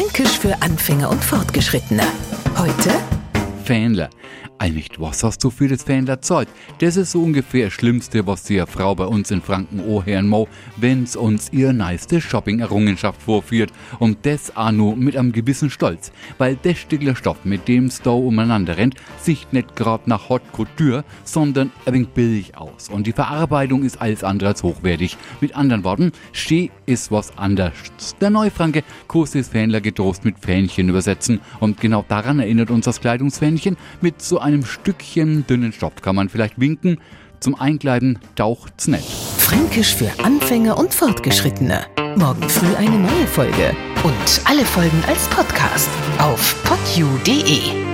Fränkisch für Anfänger und Fortgeschrittene. Heute Fähnler. Eigentlich, was hast du für das Fähnler Zeit? Das ist so ungefähr das Schlimmste, was die Frau bei uns in Franken ohren mau, wenn's uns ihr neiste Shopping-Errungenschaft vorführt. Und das nur mit einem gewissen Stolz. Weil das Stückler Stoff, mit dem's da umeinander rennt, sieht nicht grad nach Hot Couture, sondern ein wenig billig aus. Und die Verarbeitung ist alles andere als hochwertig. Mit anderen Worten, Steh ist was anderes. Der Neufranke Kurs des Fähnler getrost mit Fähnchen übersetzen. Und genau daran erinnert uns das Kleidungsfähnchen mit so einem Stückchen dünnen Stoff kann man vielleicht winken. Zum Einkleiden taucht's nicht. Fränkisch für Anfänger und Fortgeschrittene. Morgen früh eine neue Folge. Und alle Folgen als Podcast auf podu.de.